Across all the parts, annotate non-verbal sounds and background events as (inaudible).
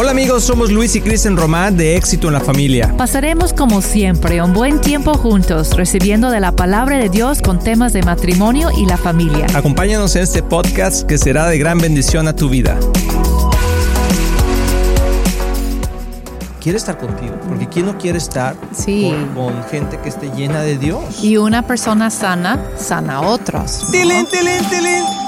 Hola amigos, somos Luis y Kristen Román de Éxito en la Familia. Pasaremos como siempre un buen tiempo juntos, recibiendo de la palabra de Dios con temas de matrimonio y la familia. Acompáñanos en este podcast que será de gran bendición a tu vida. Quiere estar contigo, porque ¿quién no quiere estar Sí. con, con gente que esté llena de Dios? Y una persona sana, sana a otros. ¿no? ¡Tilín, tilín, tilín!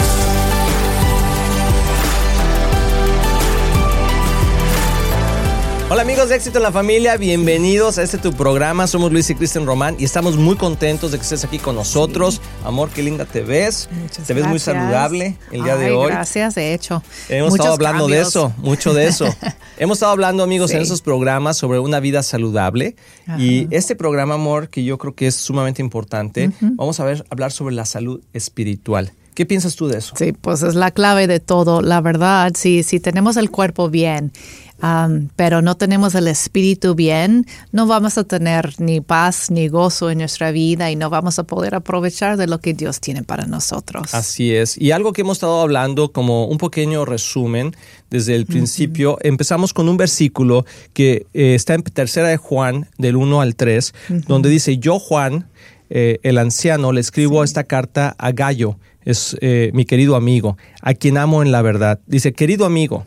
Hola amigos de Éxito en la Familia, bienvenidos a este tu programa. Somos Luis y Kristen Román y estamos muy contentos de que estés aquí con nosotros. Amor, qué linda te ves. Muchas te ves muy saludable el día de hoy. Gracias, de hecho. Hemos Muchos estado hablando de eso, mucho de eso. (laughs) Hemos estado hablando, amigos, en Sí. esos programas sobre una vida saludable. Ajá. Y este programa, amor, que yo creo que es sumamente importante, vamos a ver, hablar sobre la salud espiritual. ¿Qué piensas tú de eso? Sí, pues es la clave de todo. La verdad, si, si tenemos el cuerpo bien, am, pero no tenemos el espíritu bien, no vamos a tener ni paz ni gozo en nuestra vida y no vamos a poder aprovechar de lo que Dios tiene para nosotros. Así es. Y algo que hemos estado hablando como un pequeño resumen desde el principio, empezamos con un versículo que eh, está en tercera de Juan, del 1 al 3, donde dice, yo Juan, eh, el anciano, le escribo esta carta a Gallo, es eh, mi querido amigo, a quien amo en la verdad. Dice, querido amigo,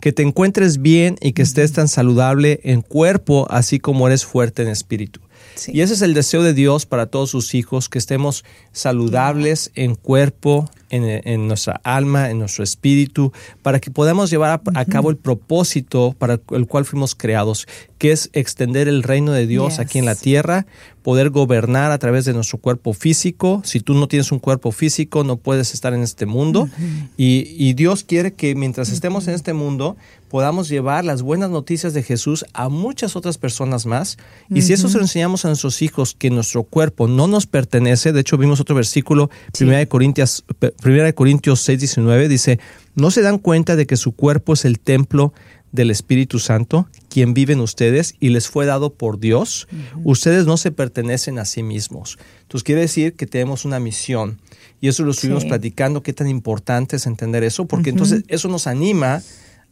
que te encuentres bien y que estés tan saludable en cuerpo, así como eres fuerte en espíritu. Sí. Y ese es el deseo de Dios para todos sus hijos, que estemos saludables en cuerpo, en, en nuestra alma, en nuestro espíritu, para que podamos llevar a, a cabo el propósito para el cual fuimos creados, que es extender el reino de Dios Yes. aquí en la tierra, poder gobernar a través de nuestro cuerpo físico. Si tú no tienes un cuerpo físico, no puedes estar en este mundo. y, y Dios quiere que mientras estemos en este mundo, podamos llevar las buenas noticias de Jesús a muchas otras personas más. Y si eso se lo enseñamos a nuestros hijos, que nuestro cuerpo no nos pertenece, de hecho vimos otro versículo, Primera de Corintios, Primera de Corintios 6, 19, dice, ¿no se dan cuenta de que su cuerpo es el templo del Espíritu Santo, quien vive en ustedes y les fue dado por Dios? Ustedes no se pertenecen a sí mismos. Entonces quiere decir que tenemos una misión. Y eso lo estuvimos Sí. platicando, qué tan importante es entender eso, porque entonces eso nos anima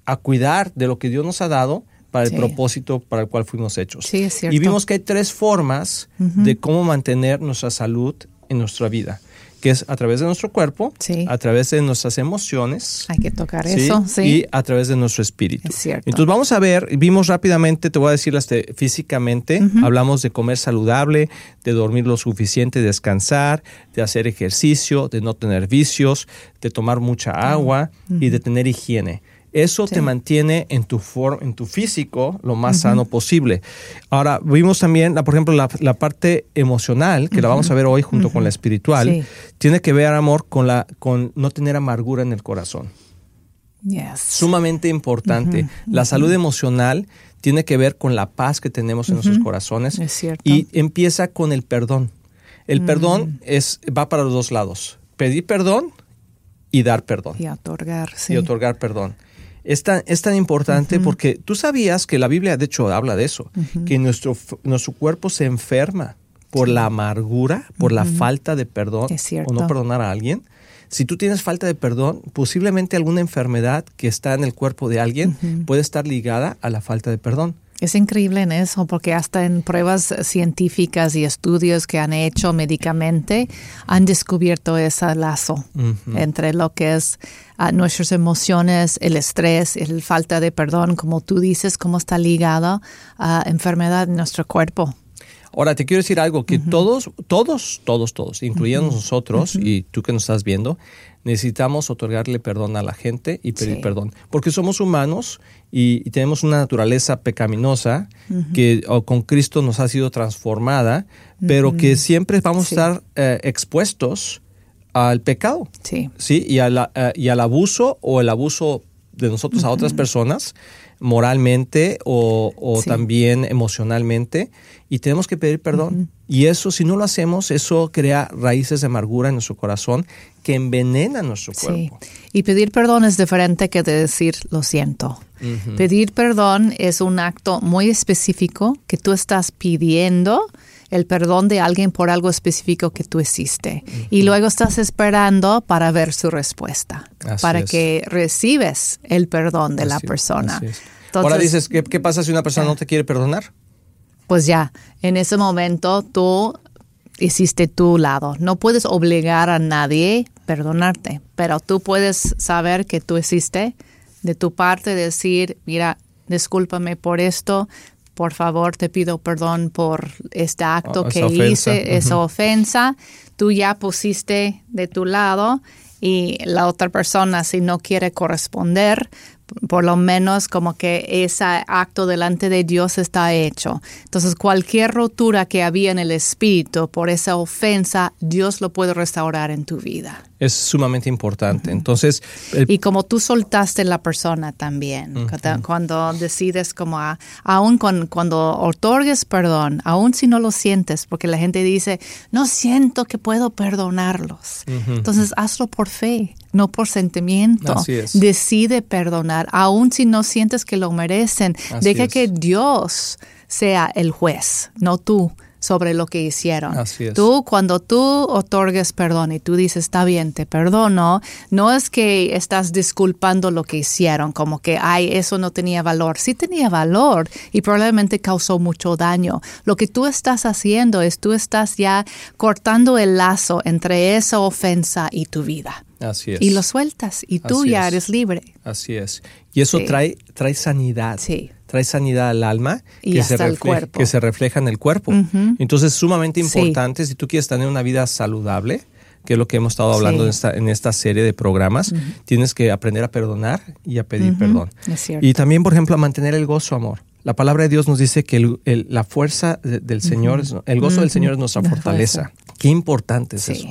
a cuidar de lo que Dios nos ha dado para el propósito para el cual fuimos hechos. Sí, es cierto. Y vimos que hay tres formas de cómo mantener nuestra salud en nuestra vida, que es a través de nuestro cuerpo, Sí. a través de nuestras emociones, Hay que tocar ¿sí? eso, sí. y a través de nuestro espíritu. Es cierto. Entonces vamos a ver, vimos rápidamente, te voy a decir este, físicamente, hablamos de comer saludable, de dormir lo suficiente, descansar, de hacer ejercicio, de no tener vicios, de tomar mucha agua y de tener higiene. Eso te mantiene en tu, for- en tu físico lo más sano posible. Ahora, vimos también, la- por ejemplo, la, la parte emocional, que la vamos a ver hoy junto con la espiritual, Sí. tiene que ver, amor, con, la, con no tener amargura en el corazón Yes. sumamente importante. La salud emocional tiene que ver con la paz que tenemos en nuestros corazones Es cierto. y empieza con el perdón. El perdón es va para los dos lados. Pedir perdón y dar perdón Y otorgar, sí. y otorgar perdón. Es tan, es tan importante porque tú sabías que la Biblia, de hecho, habla de eso, que nuestro, nuestro cuerpo se enferma por la amargura, por la falta de perdón o no perdonar a alguien. Si tú tienes falta de perdón, posiblemente alguna enfermedad que está en el cuerpo de alguien puede estar ligada a la falta de perdón. Es increíble en eso, porque hasta en pruebas científicas y estudios que han hecho médicamente han descubierto ese lazo entre lo que es ah, nuestras emociones, el estrés, el falta de perdón, como tú dices, cómo está ligado a enfermedad en nuestro cuerpo. Ahora, te quiero decir algo, que todos, todos, todos, todos, incluyendo nosotros y tú que nos estás viendo, necesitamos otorgarle perdón a la gente y pedir Sí. perdón. Porque somos humanos y, y tenemos una naturaleza pecaminosa que o con Cristo nos ha sido transformada, pero que siempre vamos Sí. a estar eh, expuestos al pecado. Sí. Sí, y, a la- eh, y al abuso o el abuso de nosotros a otras personas moralmente o, o Sí. también emocionalmente y tenemos que pedir perdón. Y eso, si no lo hacemos, eso crea raíces de amargura en nuestro corazón que envenenan nuestro Sí. cuerpo. Y pedir perdón es diferente que de decir lo siento. Pedir perdón es un acto muy específico que tú estás pidiendo el perdón de alguien por algo específico que tú hiciste. Y luego estás esperando para ver su respuesta, Así para es. que recibes el perdón de la persona. así es. Ahora dices, ¿qué, ¿qué, pasa si una persona no te quiere perdonar? Pues ya, en ese momento tú hiciste tu lado. No puedes obligar a nadie a perdonarte, pero tú puedes saber que tú hiciste de tu parte, decir, mira, discúlpame por esto, por favor te pido perdón por este acto Oh, que ofensa. hice, esa ofensa. Tú ya pusiste de tu lado y la otra persona si no quiere corresponder, por lo menos como que ese acto delante de Dios está hecho. Entonces cualquier rotura que había en el espíritu por esa ofensa, Dios lo puede restaurar en tu vida. Es sumamente importante. Entonces, el- Y como tú soltaste la persona también, cuando, cuando decides como, a- aún con, cuando otorgues perdón, aún si no lo sientes, porque la gente dice, no siento que puedo perdonarlos. Entonces hazlo por fe, no por sentimiento. Así es. Decide perdonar, aún si no sientes que lo merecen. Así Deja es. que Dios sea el juez, no tú sobre lo que hicieron. Así es. Tú, cuando tú otorgues perdón y tú dices, está bien, te perdono, no es que estás disculpando lo que hicieron, como que, ay, eso no tenía valor. Sí tenía valor y probablemente causó mucho daño. Lo que tú estás haciendo es tú estás ya cortando el lazo entre esa ofensa y tu vida. Así es. Y lo sueltas y tú Así ya es. eres libre. Así es. Y eso Sí. trae, trae sanidad. Sí. Trae sanidad al alma Y que, hasta se el refleja, cuerpo. que se refleja en el cuerpo. Entonces es sumamente Sí. importante si tú quieres tener una vida saludable, que es lo que hemos estado hablando Sí. en, esta, en esta serie de programas, tienes que aprender a perdonar y a pedir perdón. Es. Y también, por ejemplo, a mantener el gozo, amor. La palabra de Dios nos dice que el- el- la fuerza de- del Señor, es- el gozo del Señor es nuestra fortaleza. Qué importante es eso.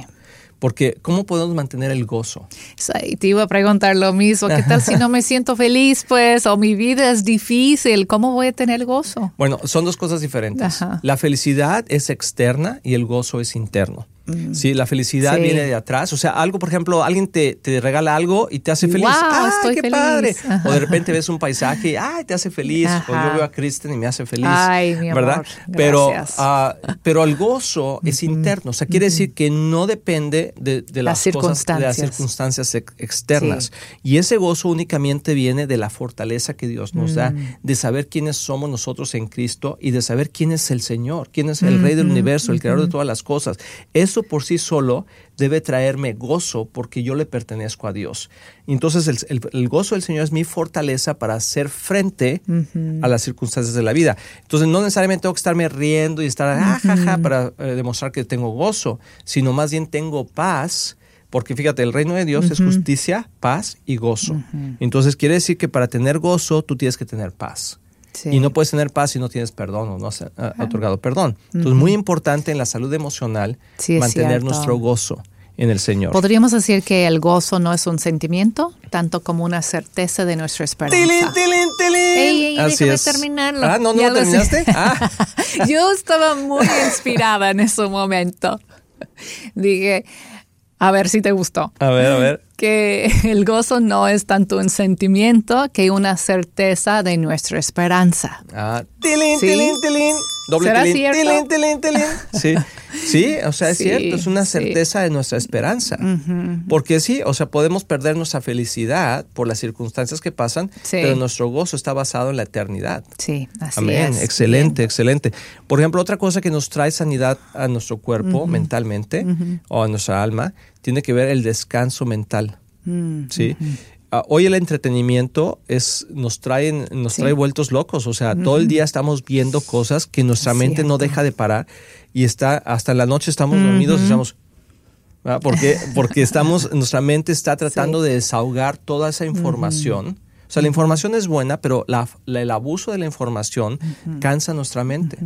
Porque ¿cómo podemos mantener el gozo? Sí, Te iba a preguntar lo mismo. ¿Qué tal si no me (laughs) siento feliz, pues, o mi vida es difícil? ¿Cómo voy a tener gozo? Bueno, son dos cosas diferentes. Ajá. La felicidad es externa y el gozo es interno. Sí, la felicidad Sí. viene de atrás. O sea, algo, por ejemplo, alguien te, te regala algo y te hace feliz. Wow, ¡Ay, estoy qué feliz! padre! Ajá. O de repente ves un paisaje y ¡ay, te hace feliz! O yo veo a Kristen y me hace feliz. Ay, mi amor, ¿Verdad? Pero, ah, pero el gozo es interno. O sea, quiere decir que no depende de, de las, Las cosas, de las circunstancias. circunstancias ex- externas. Y ese gozo únicamente viene de la fortaleza que Dios nos da, Mm. de saber quiénes somos nosotros en Cristo y de saber quién es el Señor, quién es el Rey del universo, el creador de todas las cosas. Eso por sí solo debe traerme gozo porque yo le pertenezco a Dios. Entonces el, el- el gozo del Señor es mi fortaleza para hacer frente a las circunstancias de la vida. Entonces no necesariamente tengo que estarme riendo y estar ah, para eh, demostrar que tengo gozo, sino más bien tengo paz. Porque fíjate, el reino de Dios es justicia, paz y gozo. Entonces quiere decir que para tener gozo tú tienes que tener paz. Sí. Y no puedes tener paz si no tienes perdón o no has ah, otorgado perdón. Entonces, muy importante en la salud emocional Sí, mantener nuestro gozo en el Señor. Podríamos decir que el gozo no es un sentimiento, tanto como una certeza de nuestra esperanza. ¡Tilín, tilín, tilín! Ey, ey, Así déjame es. terminarlo. Ah, no, no lo terminaste. Ah, (laughs) Yo estaba muy inspirada en ese momento. Dije, a ver si te gustó. a ver, a ver. Que (laughs) el gozo no es tanto un sentimiento que una certeza de nuestra esperanza. Ah, tilín, Sí. tilín, tilín. Doble ¿Será tilín, cierto? tilín, tilín, tilín. Sí, (laughs) sí, o sea, es Sí, cierto, es una sí. certeza de nuestra esperanza. Porque sí, o sea, podemos perder nuestra felicidad por las circunstancias que pasan, Sí. pero nuestro gozo está basado en la eternidad. Sí, así Amén, es. excelente, excelente. Por ejemplo, otra cosa que nos trae sanidad a nuestro cuerpo mentalmente o a nuestra alma tiene que ver el descanso mental. Mm, ¿sí? Ah, hoy el entretenimiento es, nos, traen, nos Sí. trae vueltos locos, o sea, todo el día estamos viendo cosas que nuestra Es mente no deja de parar y está hasta la noche estamos dormidos y estamos... ¿verdad? Porque, porque estamos, (laughs) nuestra mente está tratando de desahogar toda esa información. O sea, la información es buena, pero la- la- el abuso de la información cansa nuestra mente.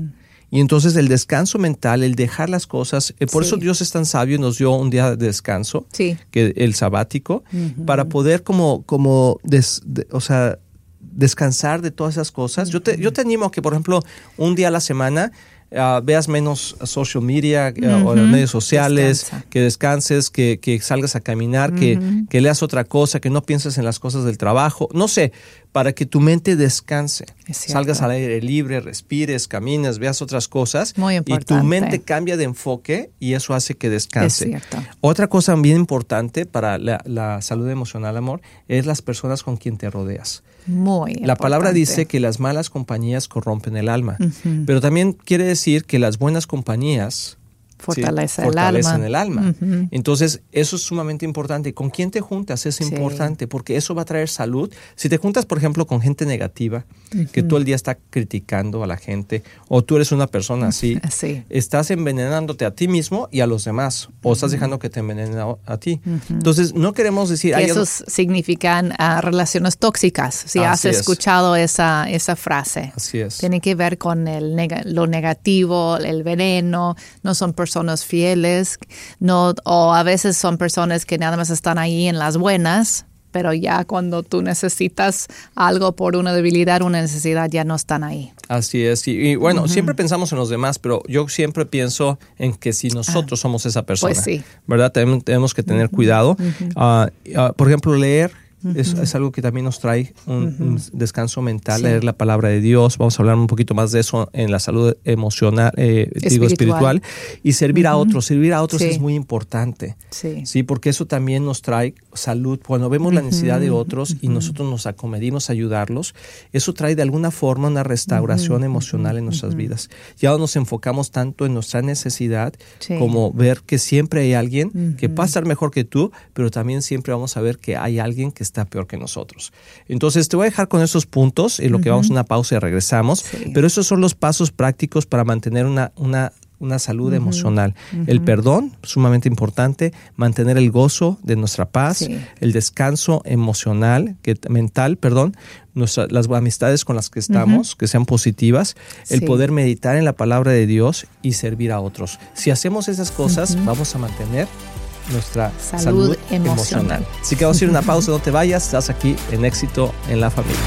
Y entonces el descanso mental, el dejar las cosas, eh, por Sí. eso Dios es tan sabio y nos dio un día de descanso, Sí. que el sabático, para poder como, como des- de- o sea, descansar de todas esas cosas. Yo te, yo te animo a que, por ejemplo, un día a la semana ah, veas menos social media ah, o las redes sociales, Descansa. que descanses, que, que salgas a caminar, que, que leas otra cosa, que no pienses en las cosas del trabajo, no sé, para que tu mente descanse. Salgas al aire libre, respires, camines, veas otras cosas Muy y tu importante. mente cambia de enfoque y eso hace que descanse. Es cierto. Otra cosa bien importante para la, la salud emocional, amor, es las personas con quien te rodeas. Muy La palabra dice que las malas compañías corrompen el alma, pero también quiere decir que las buenas compañías sí, Fortalece el fortalecen alma. el alma. Entonces, eso es sumamente importante. ¿Con quién te juntas? Es Sí. importante porque eso va a traer salud. Si te juntas, por ejemplo, con gente negativa, que todo el día está criticando a la gente, o tú eres una persona así, Sí. estás envenenándote a ti mismo y a los demás, o estás dejando que te envenenen a, a ti. Entonces, no queremos decir... Que esos significan ah, relaciones tóxicas, si has es. escuchado esa, esa frase. Así es. Tiene que ver con el lo negativo, el veneno, no son personas fieles, no, o a veces son personas que nada más están ahí en las buenas, pero ya cuando tú necesitas algo por una debilidad, una necesidad, ya no están ahí. Así es. Y, y bueno, siempre pensamos en los demás, pero yo siempre pienso en que si nosotros somos esa persona, Pues sí. ¿verdad? Tenemos, que tener cuidado. Ah, ah, por ejemplo, leer. Es, es algo que también nos trae un, un descanso mental, Sí. leer la palabra de Dios. Vamos a hablar un poquito más de eso en la salud emocional, eh, digo Espiritual. espiritual. Y servir a otros. Servir a otros Sí. es muy importante. Sí. Sí, porque eso también nos trae salud. Cuando vemos la necesidad de otros y nosotros nos acomedimos a ayudarlos, eso trae de alguna forma una restauración emocional en nuestras vidas. Ya no nos enfocamos tanto en nuestra necesidad como ver que siempre hay alguien que va a estar mejor que tú, pero también siempre vamos a ver que hay alguien que está peor que nosotros. Entonces te voy a dejar con esos puntos y lo que vamos a una pausa y regresamos. Sí. Pero esos son los pasos prácticos para mantener una, una una salud emocional. El perdón, sumamente importante, mantener el gozo de nuestra paz, Sí. el descanso emocional, que, mental, perdón, nuestra- las amistades con las que estamos, que sean positivas, el Sí. poder meditar en la palabra de Dios y servir a otros. Si hacemos esas cosas, vamos a mantener nuestra Salud salud, emocional. emocional. Así que vamos a ir una pausa, no te vayas, estás aquí en éxito en la familia.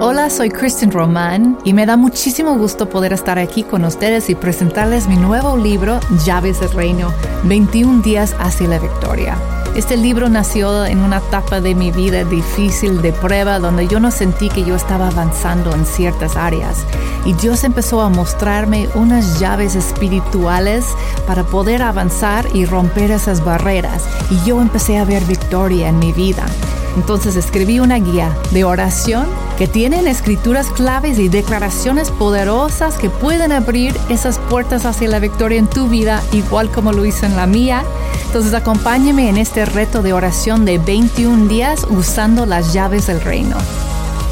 Hola, soy Kristen Román y me da muchísimo gusto poder estar aquí con ustedes y presentarles mi nuevo libro, Llaves del Reino, 21 días hacia la victoria. Este libro nació en una etapa de mi vida difícil de prueba donde yo no sentí que yo estaba avanzando en ciertas áreas y Dios empezó a mostrarme unas llaves espirituales para poder avanzar y romper esas barreras y yo empecé a ver victoria en mi vida. Entonces escribí una guía de oración que tienen escrituras claves y declaraciones poderosas que pueden abrir esas puertas hacia la victoria en tu vida, igual como lo hice en la mía. Entonces acompáñame en este reto de oración de 21 días usando las llaves del reino.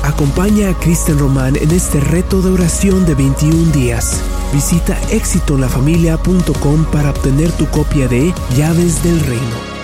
Acompaña a Kristen Román en este reto de oración de 21 días. Visita éxitolafamilia.com para obtener tu copia de Llaves del Reino.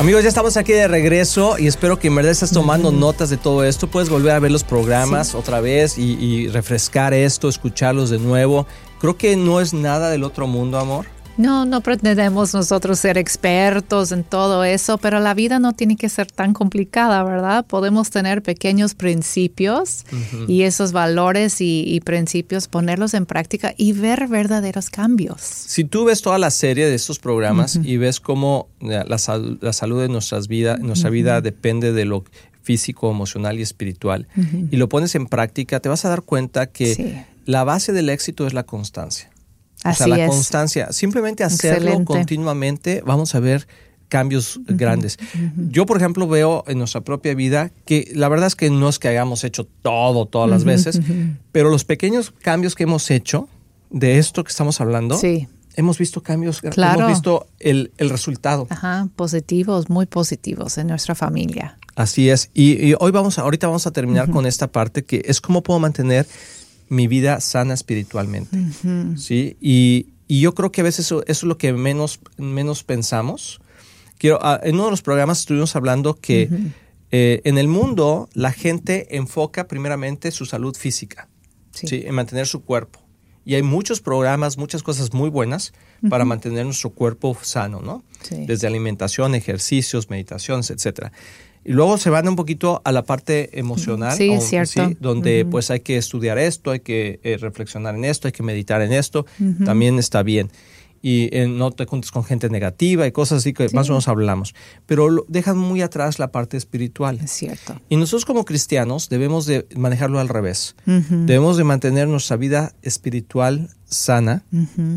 Amigos, ya estamos aquí de regreso y espero que en verdad estés tomando notas de todo esto. Puedes volver a ver los programas otra vez y, y refrescar esto, escucharlos de nuevo. Creo que no es nada del otro mundo, amor. No, no pretendemos nosotros ser expertos en todo eso, pero la vida no tiene que ser tan complicada, ¿verdad? Podemos tener pequeños principios y esos valores y, y principios, ponerlos en práctica y ver verdaderos cambios. Si tú ves toda la serie de estos programas y ves cómo eh, la, sal- la salud de nuestras vidas, nuestra vida depende de lo físico, emocional y espiritual, y lo pones en práctica, te vas a dar cuenta que Sí. la base del éxito es la constancia. O sea, Así la es. constancia. Simplemente hacerlo Excelente. continuamente, vamos a ver cambios grandes. Yo, por ejemplo, veo en nuestra propia vida que la verdad es que no es que hayamos hecho todo todas las veces, pero los pequeños cambios que hemos hecho de esto que estamos hablando, Sí. hemos visto cambios, Claro. hemos visto el, el resultado. Ajá, positivos, muy positivos en nuestra familia. Así es. Y, y hoy vamos a, ahorita vamos a terminar con esta parte que es cómo puedo mantener mi vida sana espiritualmente. ¿Sí? Y, y yo creo que a veces eso, eso es lo que menos, menos pensamos. Quiero, ah, en uno de los programas estuvimos hablando que eh, en el mundo la gente enfoca primeramente su salud física, Sí. ¿sí? en mantener su cuerpo. Y hay muchos programas, muchas cosas muy buenas para mantener nuestro cuerpo sano, ¿no? Sí. Desde alimentación, ejercicios, meditaciones, etcétera. Y luego se van un poquito a la parte emocional, Sí, cierto. donde pues hay que estudiar esto, hay que eh, reflexionar en esto, hay que meditar en esto, también está bien. y eh, no te juntes con gente negativa y cosas así que más o menos hablamos. Pero lo- dejan muy atrás la parte espiritual. Es cierto. Y nosotros como cristianos debemos de manejarlo al revés. Debemos de mantener nuestra vida espiritual sana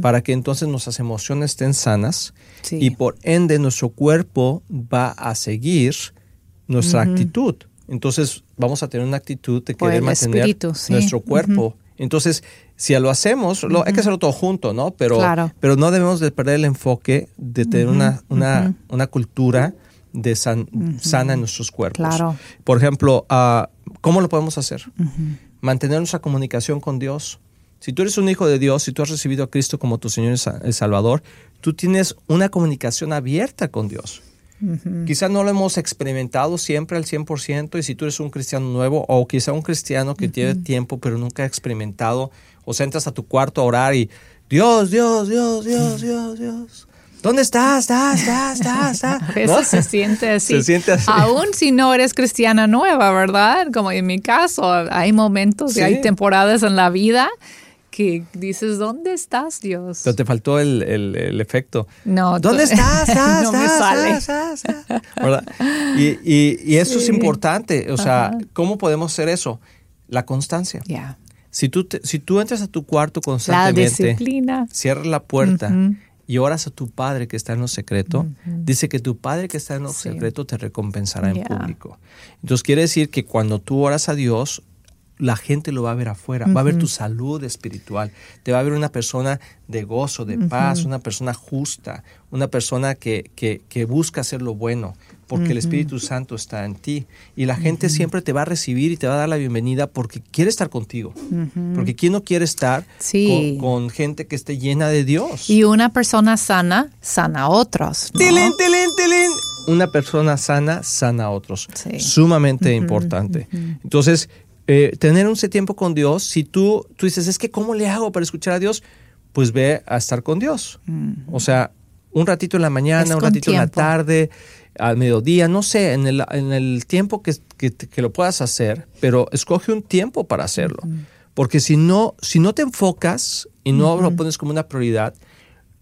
para que entonces nuestras emociones estén sanas Sí. y por ende nuestro cuerpo va a seguir nuestra actitud. Entonces vamos a tener una actitud de querer mantener espíritu, sí. nuestro cuerpo. Entonces, si lo hacemos, lo, hay que hacerlo todo junto, ¿no? Pero, Claro. pero no debemos de perder el enfoque de tener una, una, una cultura de san- sana en nuestros cuerpos. Claro. Por ejemplo, ah, ¿cómo lo podemos hacer? Mantener nuestra comunicación con Dios. Si tú eres un hijo de Dios, si tú has recibido a Cristo como tu Señor y Salvador, tú tienes una comunicación abierta con Dios. Quizá no lo hemos experimentado siempre al 100% y si tú eres un cristiano nuevo o quizá un cristiano que tiene tiempo pero nunca ha experimentado o se entras a tu cuarto a orar y Dios, Dios, Dios, Dios, Dios, Dios. ¿Dónde estás? ¿Estás? ¿Estás? ¿Estás? (laughs) Veces ¿No? se siente (laughs) así. Se siente así. Aún si no eres cristiana nueva, ¿verdad? Como en mi caso, hay momentos y Sí. hay temporadas en la vida que dices, ¿dónde estás, Dios? Pero te faltó el, el- el efecto. No, ¿Dónde estás? ¿Estás? (laughs) no me ¿Estás? sale. ¿Estás? ¿Estás? ¿Verdad? Y, y- y eso es importante. O sea, ¿cómo podemos hacer eso? La constancia. Ya. Si tú, te- si tú entras a tu cuarto La constantemente, disciplina. cierras la puerta Ujú. y oras a tu Padre que está en lo secreto, dice que tu Padre que está en lo Sí. secreto te recompensará en público. Entonces quiere decir que cuando tú oras a Dios, la gente lo va a ver afuera, va a ver tu salud espiritual, te va a ver una persona de gozo, de paz, una persona justa, una persona que, que, que busca hacer lo bueno, porque el Espíritu Santo está en ti. Y la gente siempre te va a recibir y te va a dar la bienvenida porque quiere estar contigo. Porque ¿quién no quiere estar Sí. con, con gente que esté llena de Dios? Y una persona sana, sana a otros. ¿no? ¡Tilín, tilín, tilín! Una persona sana sana a otros. Sí. Sumamente importante. Entonces, eh, tener un tiempo con Dios, si tú, tú dices, es que ¿cómo le hago para escuchar a Dios? Pues ve a estar con Dios. O sea, un ratito en la mañana, Es un ratito en la tarde, al mediodía, no sé, en el, en el tiempo que, que, que lo puedas hacer, pero escoge un tiempo para hacerlo. Porque si no, si no te enfocas y no lo pones como una prioridad,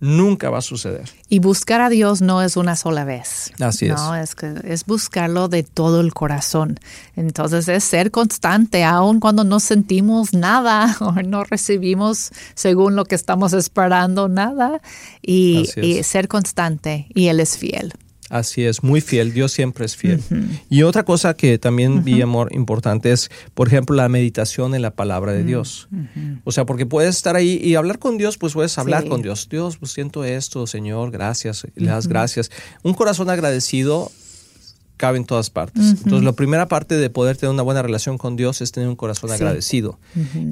nunca va a suceder. Y buscar a Dios no es una sola vez. Así es. No, es que es buscarlo de todo el corazón. Entonces es ser constante, aun cuando no sentimos nada (laughs) o no recibimos según lo que estamos esperando nada. Y, y ser constante. Y Él es fiel. Así es, muy fiel, Dios siempre es fiel. Y otra cosa que también vi, amor, importante es, por ejemplo, la meditación en la palabra de Dios. O sea, porque puedes estar ahí y hablar con Dios, pues puedes hablar Sí. con Dios. Dios, pues siento esto, Señor, gracias, le das gracias. Un corazón agradecido cabe en todas partes. Entonces, la primera parte de poder tener una buena relación con Dios es tener un corazón Sí. agradecido.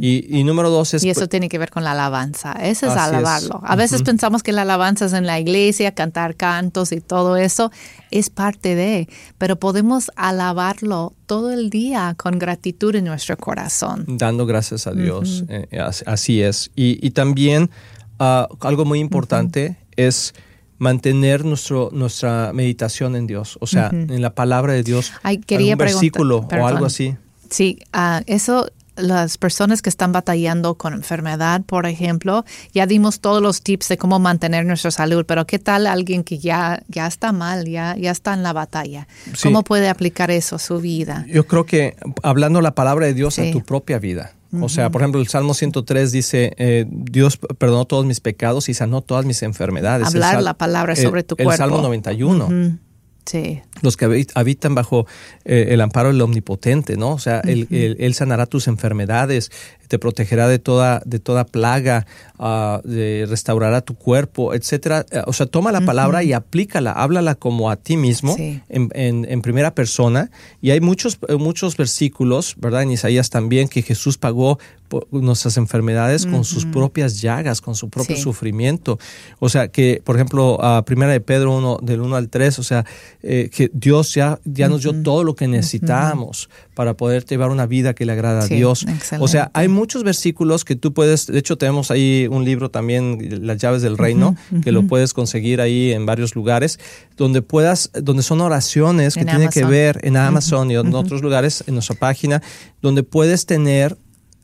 y, y número dos es... Y eso tiene que ver con la alabanza. Ese es Así es. alabarlo. A veces pensamos que la alabanza es en la iglesia, cantar cantos y todo eso. Es parte de, pero podemos alabarlo todo el día con gratitud en nuestro corazón. dando gracias a Dios. Eh, as- así es. Y, y también ah, algo muy importante es mantener nuestro, nuestra meditación en Dios, o sea, en la palabra de Dios, Ay, quería algún versículo preguntar- o algo perdón. así. Sí, ah, eso, las personas que están batallando con enfermedad, por ejemplo, ya dimos todos los tips de cómo mantener nuestra salud, pero ¿qué tal alguien que ya, ya está mal, ya, ya está en la batalla? Sí. ¿Cómo puede aplicar eso a su vida? Yo creo que hablando la palabra de Dios Sí. a tu propia vida. O sea, por ejemplo, el Salmo 103 dice, eh, Dios perdonó todos mis pecados y sanó todas mis enfermedades. El Hablar sal- la palabra el- sobre tu El cuerpo. Salmo 91. Ujú. Sí, los que habi- habitan bajo eh, el amparo del omnipotente, ¿no? O sea, él, él- él sanará tus enfermedades, te protegerá de toda, de toda plaga, ah, de- restaurará tu cuerpo, etcétera. Eh, O sea, toma la palabra y aplícala, háblala como a ti mismo, Sí. en, en- en primera persona. Y hay muchos, eh, muchos versículos, ¿verdad? En Isaías también, que Jesús pagó por nuestras enfermedades con sus propias llagas, con su propio Sí. sufrimiento. O sea, que, por ejemplo, a primera de Pedro 1, del 1 al 3, o sea, eh, que Dios ya, ya nos dio todo lo que necesitamos para poder llevar una vida que le agrada Sí, a Dios. O sea, hay muchos versículos que tú puedes, de hecho tenemos ahí un libro también, Las llaves del reino, que lo puedes conseguir ahí en varios lugares, donde puedas, donde son oraciones que En tienen que ver en Amazon y en otros lugares, en nuestra página, donde puedes tener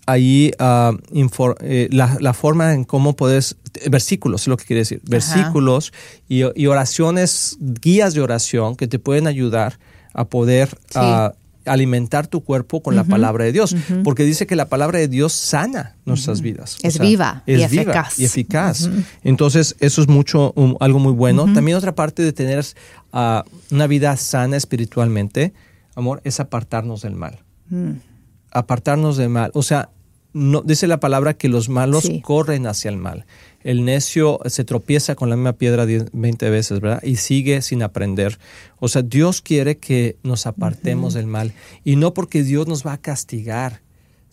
ahí ah, infor- eh, la, la forma en cómo puedes, versículos es lo que quiere decir, versículos y, y oraciones, guías de oración que te pueden ayudar a poder Sí. ah, alimentar tu cuerpo con la palabra de Dios, porque dice que la palabra de Dios sana nuestras vidas. Es viva y es viva eficaz. y eficaz. Entonces, eso es mucho, um, algo muy bueno. También otra parte de tener ah, una vida sana espiritualmente, amor, es apartarnos del mal. Apartarnos del mal. O sea, no, dice la palabra que los malos Sí. corren hacia el mal. El necio se tropieza con la misma piedra 10, 20 veces, ¿verdad? Y sigue sin aprender. O sea, Dios quiere que nos apartemos del mal. Y no porque Dios nos va a castigar,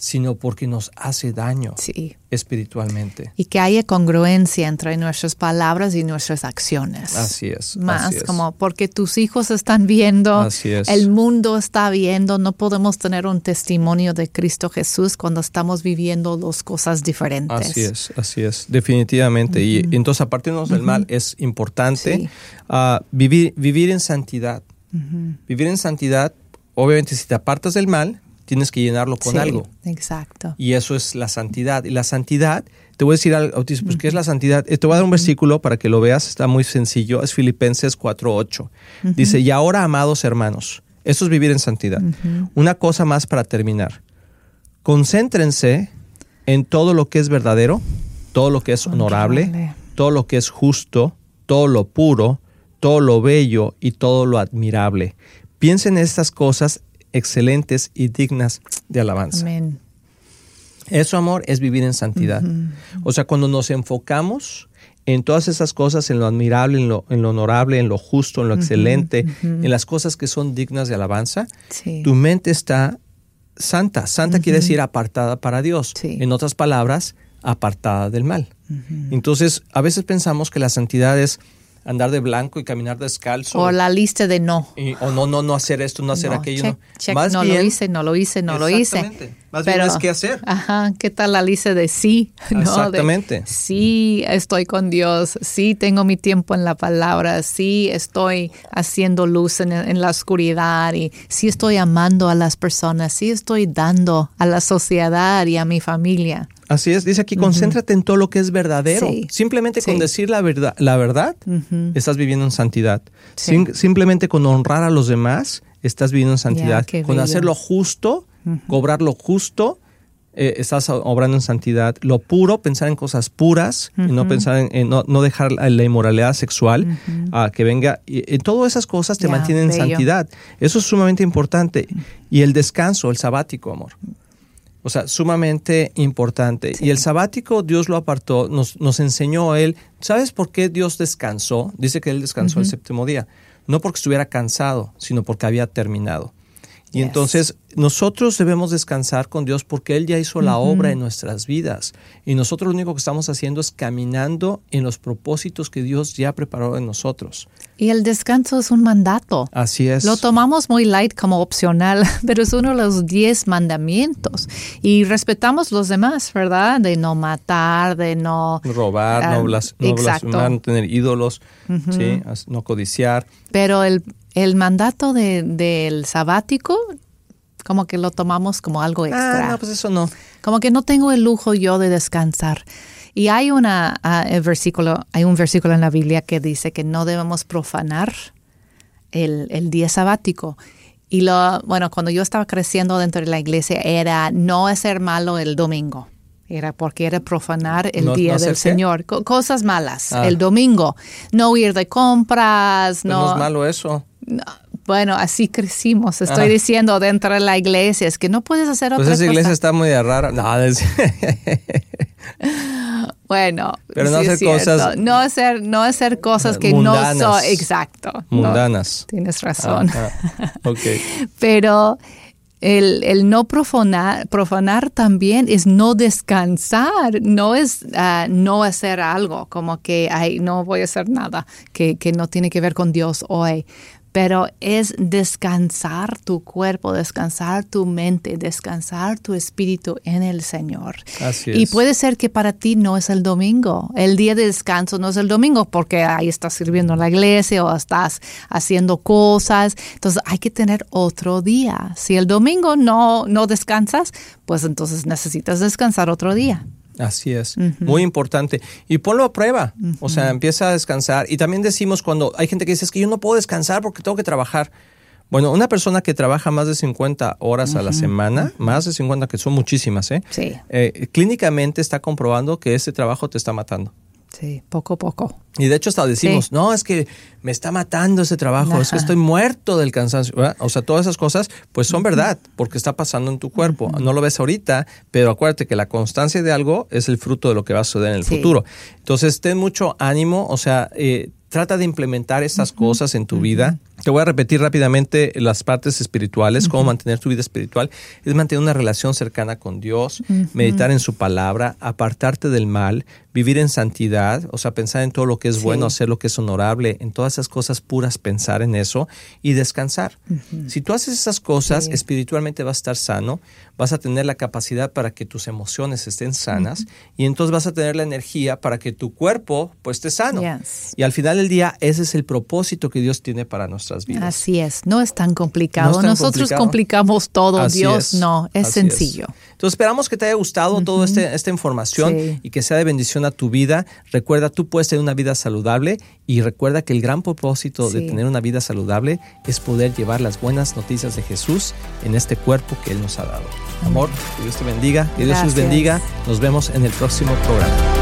sino porque nos hace daño Sí. espiritualmente. Y que haya congruencia entre nuestras palabras y nuestras acciones. Así es, Más así es. como porque tus hijos están viendo, Así es. el mundo está viendo, no podemos tener un testimonio de Cristo Jesús cuando estamos viviendo dos cosas diferentes. Así es, así es, definitivamente. Y entonces apartarnos del mal es importante. Sí. Ah, vivir, vivir en santidad. Vivir en santidad, obviamente si te apartas del mal, tienes que llenarlo con Sí, algo. Exacto. Y eso es la santidad. Y la santidad, te voy a decir algo, pues, ¿qué es la santidad? Eh, Te voy a dar un versículo para que lo veas, está muy sencillo, es Filipenses 4.8. Dice, y ahora, amados hermanos, eso es vivir en santidad. Una cosa más para terminar. Concéntrense en todo lo que es verdadero, todo lo que es honorable, Honorable. todo lo que es justo, todo lo puro, todo lo bello y todo lo admirable. Piensen en estas cosas excelentes y dignas de alabanza. Amén. Eso, amor, es vivir en santidad. O sea, cuando nos enfocamos en todas esas cosas, en lo admirable, en lo, en lo honorable, en lo justo, en lo excelente, en las cosas que son dignas de alabanza, Sí. tu mente está santa. Santa quiere decir apartada para Dios. Sí. En otras palabras, apartada del mal. Entonces, a veces pensamos que la santidad es andar de blanco y caminar descalzo. O la lista de no. y- o no, no, no hacer esto, no hacer No, aquello. check, no. check, Más no lo bien- hice, no lo hice, no lo hice. Exactamente. Más bien es qué hacer. Ajá, ¿qué tal la lista de sí? (laughs) ¿no? De, Exactamente. sí, estoy con Dios, sí tengo mi tiempo en la palabra, sí estoy haciendo luz en, en la oscuridad y sí estoy amando a las personas, sí estoy dando a la sociedad y a mi familia. Así es, dice aquí, concéntrate en todo lo que es verdadero. Sí. Simplemente con decir la verdad, la verdad, estás viviendo en santidad. Sí. Sim- simplemente con honrar a los demás, estás viviendo en santidad. con bello. hacer lo justo, cobrar lo justo, eh, estás obrando en santidad. Lo puro, pensar en cosas puras, y no pensar en, en no, no dejar la, la inmoralidad sexual a que venga. Y, y todas esas cosas te mantienen en santidad. Eso es sumamente importante. Y el descanso, el sabático, amor. O sea, sumamente importante. Sí. Y el sabático Dios lo apartó, nos, nos enseñó él. ¿Sabes por qué Dios descansó? Dice que él descansó el séptimo día. No porque estuviera cansado, sino porque había terminado. Y Yes. entonces nosotros debemos descansar con Dios porque Él ya hizo la obra en nuestras vidas. Y nosotros lo único que estamos haciendo es caminando en los propósitos que Dios ya preparó en nosotros. Y el descanso es un mandato. Así es. Lo tomamos muy light como opcional, (laughs) pero es uno de los diez mandamientos. Y respetamos los demás, ¿verdad? De no matar, de no... robar, Ah, no, blas- no blasfemar, no tener ídolos, ¿sí? No codiciar. Pero el, el mandato de- del sabático, como que lo tomamos como algo extra. Ah, no, pues eso no. Como que no tengo el lujo yo de descansar. Y hay una ah, el versículo, hay un versículo en la Biblia que dice que no debemos profanar el, el día sabático. Y lo, bueno, cuando yo estaba creciendo dentro de la iglesia era no hacer malo el domingo. Era porque era profanar el No- día no del? Señor. Co- cosas malas. Ah. El domingo. No ir de compras. Pues no, es malo eso. no, bueno, así crecimos. Estoy Ah. diciendo dentro de la iglesia es que no puedes hacer Pues otra esa iglesia cosa. está muy rara. No, es- (laughs) Bueno, Pero no sí hacer cosas- no hacer no hacer cosas que Mundanas. no son exacto. no, mundanas. tienes razón. Ah, ah, ok. (laughs) Pero el, el no profanar, profanar también es no descansar, no es ah, no hacer algo, como que ay, no voy a hacer nada que, que no tiene que ver con Dios hoy. Pero es descansar tu cuerpo, descansar tu mente, descansar tu espíritu en el Señor. Así Y es. puede ser que para ti no es el domingo. El día de descanso no es el domingo porque ahí estás sirviendo en la iglesia o estás haciendo cosas. Entonces hay que tener otro día. Si el domingo no, no descansas, pues entonces necesitas descansar otro día. Así es, muy importante. Y ponlo a prueba, o sea, empieza a descansar. Y también decimos cuando hay gente que dice, es que yo no puedo descansar porque tengo que trabajar. Bueno, una persona que trabaja más de 50 horas a la semana, más de 50, que son muchísimas, ¿eh? Sí. Eh, clínicamente está comprobando que ese trabajo te está matando. Sí, poco a poco. Y de hecho hasta decimos, Sí. no, es que me está matando ese trabajo, es que estoy muerto del cansancio. ¿verdad? O sea, todas esas cosas pues son verdad, porque está pasando en tu cuerpo. No lo ves ahorita, pero acuérdate que la constancia de algo es el fruto de lo que va a suceder en el Sí. futuro. Entonces, ten mucho ánimo, o sea, eh, trata de implementar estas cosas en tu vida. Te voy a repetir rápidamente las partes espirituales, cómo mantener tu vida espiritual. Es mantener una relación cercana con Dios, meditar en su palabra, apartarte del mal, vivir en santidad, o sea, pensar en todo lo que es Sí. bueno, hacer lo que es honorable, en todas esas cosas puras, pensar en eso y descansar. Si tú haces esas cosas, Sí. espiritualmente vas a estar sano, vas a tener la capacidad para que tus emociones estén sanas y entonces vas a tener la energía para que tu cuerpo pues esté sano. Yes. Y al final del día, ese es el propósito que Dios tiene para nuestras vidas. Así es, no es tan complicado. No es tan Nosotros complicado. complicamos todo, Así Dios es, no, es así sencillo. Entonces esperamos que te haya gustado toda este, esta información Sí. y que sea de bendición a tu vida. Recuerda, tú puedes tener una vida saludable y recuerda que el gran propósito de tener una vida saludable es poder llevar las buenas noticias de Jesús en este cuerpo que Él nos ha dado. Amor, que Dios te bendiga, que Dios los Gracias. bendiga. Nos vemos en el próximo programa.